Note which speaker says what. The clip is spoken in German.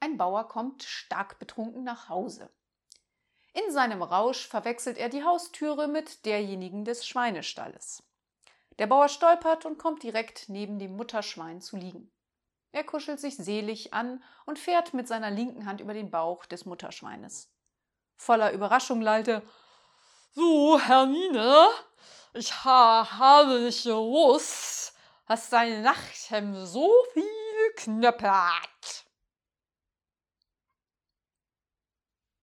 Speaker 1: Ein Bauer kommt stark betrunken nach Hause. In seinem Rausch verwechselt er die Haustüre mit derjenigen des Schweinestalles. Der Bauer stolpert und kommt direkt neben dem Mutterschwein zu liegen. Er kuschelt sich selig an und fährt mit seiner linken Hand über den Bauch des Mutterschweines. Voller Überraschung lallte
Speaker 2: So, Hermine, ich ha habe nicht gewusst, dass deine Nachthemd so viel Knöpfe hat.